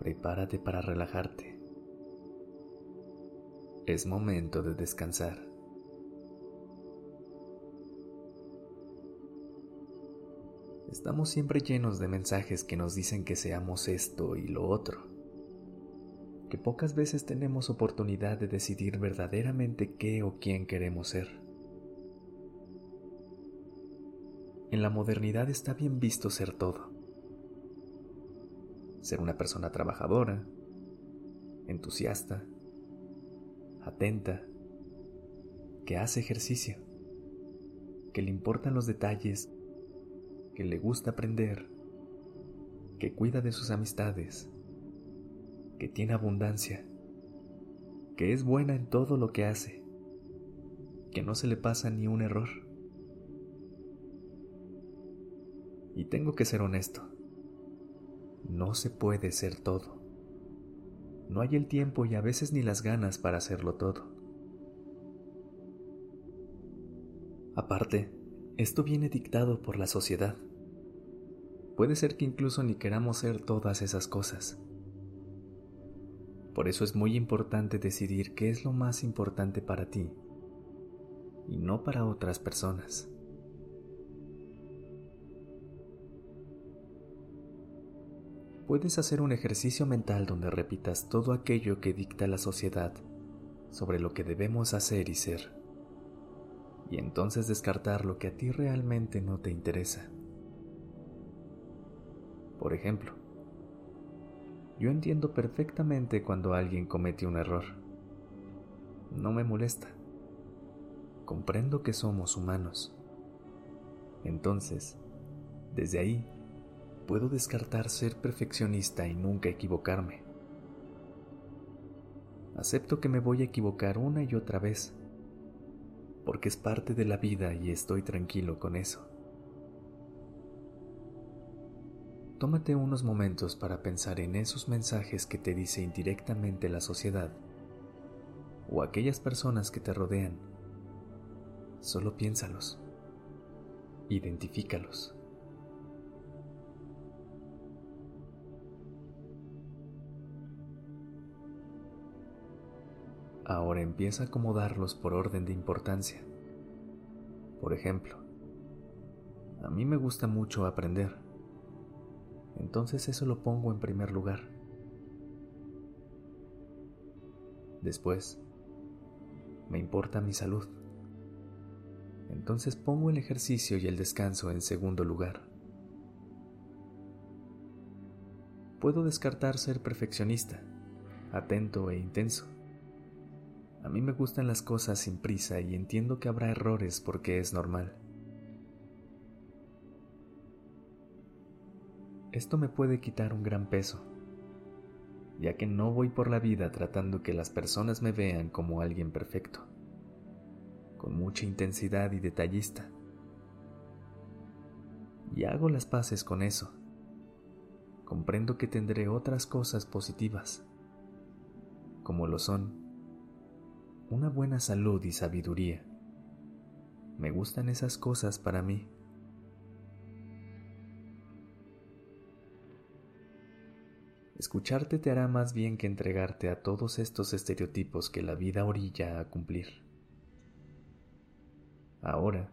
Prepárate para relajarte. Es momento de descansar. Estamos siempre llenos de mensajes que nos dicen que seamos esto y lo otro, que pocas veces tenemos oportunidad de decidir verdaderamente qué o quién queremos ser. En la modernidad está bien visto ser todo ser una persona trabajadora, entusiasta, atenta, que hace ejercicio, que le importan los detalles, que le gusta aprender, que cuida de sus amistades, que tiene abundancia, que es buena en todo lo que hace, que no se le pasa ni un error. Y tengo que ser honesto. No se puede ser todo. No hay el tiempo y a veces ni las ganas para hacerlo todo. Aparte, esto viene dictado por la sociedad. Puede ser que incluso ni queramos ser todas esas cosas. Por eso es muy importante decidir qué es lo más importante para ti y no para otras personas. Puedes hacer un ejercicio mental donde repitas todo aquello que dicta la sociedad sobre lo que debemos hacer y ser, y entonces descartar lo que a ti realmente no te interesa. Por ejemplo, yo entiendo perfectamente cuando alguien comete un error. No me molesta. Comprendo que somos humanos. Entonces, desde ahí, puedo descartar ser perfeccionista y nunca equivocarme. Acepto que me voy a equivocar una y otra vez, porque es parte de la vida y estoy tranquilo con eso. Tómate unos momentos para pensar en esos mensajes que te dice indirectamente la sociedad o aquellas personas que te rodean. Solo piénsalos. Identifícalos. Ahora empieza a acomodarlos por orden de importancia. Por ejemplo, a mí me gusta mucho aprender. Entonces eso lo pongo en primer lugar. Después, me importa mi salud. Entonces pongo el ejercicio y el descanso en segundo lugar. Puedo descartar ser perfeccionista, atento e intenso. A mí me gustan las cosas sin prisa y entiendo que habrá errores porque es normal. Esto me puede quitar un gran peso, ya que no voy por la vida tratando que las personas me vean como alguien perfecto, con mucha intensidad y detallista. Y hago las paces con eso. Comprendo que tendré otras cosas positivas, como lo son una buena salud y sabiduría. Me gustan esas cosas para mí. Escucharte te hará más bien que entregarte a todos estos estereotipos que la vida orilla a cumplir. Ahora,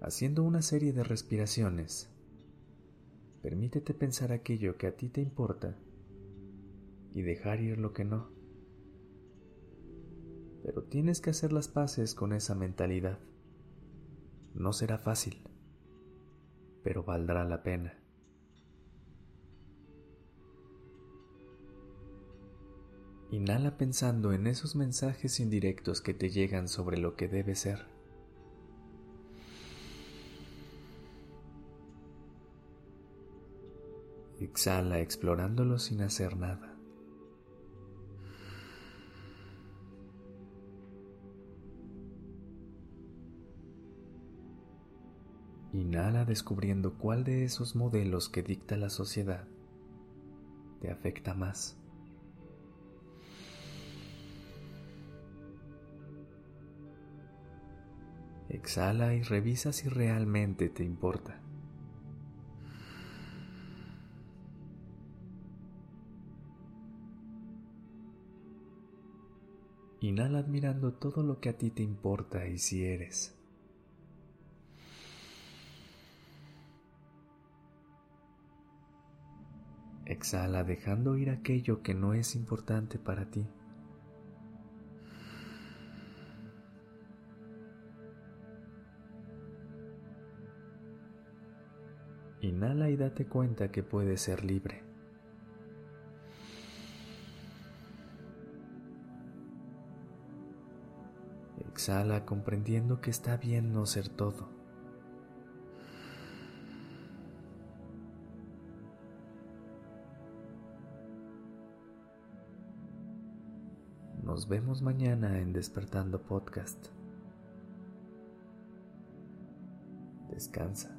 haciendo una serie de respiraciones, permítete pensar aquello que a ti te importa y dejar ir lo que no pero tienes que hacer las paces con esa mentalidad. No será fácil, pero valdrá la pena. Inhala pensando en esos mensajes indirectos que te llegan sobre lo que debe ser. Exhala explorándolos sin hacer nada. Inhala descubriendo cuál de esos modelos que dicta la sociedad te afecta más. Exhala y revisa si realmente te importa. Inhala admirando todo lo que a ti te importa y si eres. Exhala dejando ir aquello que no es importante para ti. Inhala y date cuenta que puedes ser libre. Exhala comprendiendo que está bien no ser todo. Nos vemos mañana en Despertando Podcast. Descansa.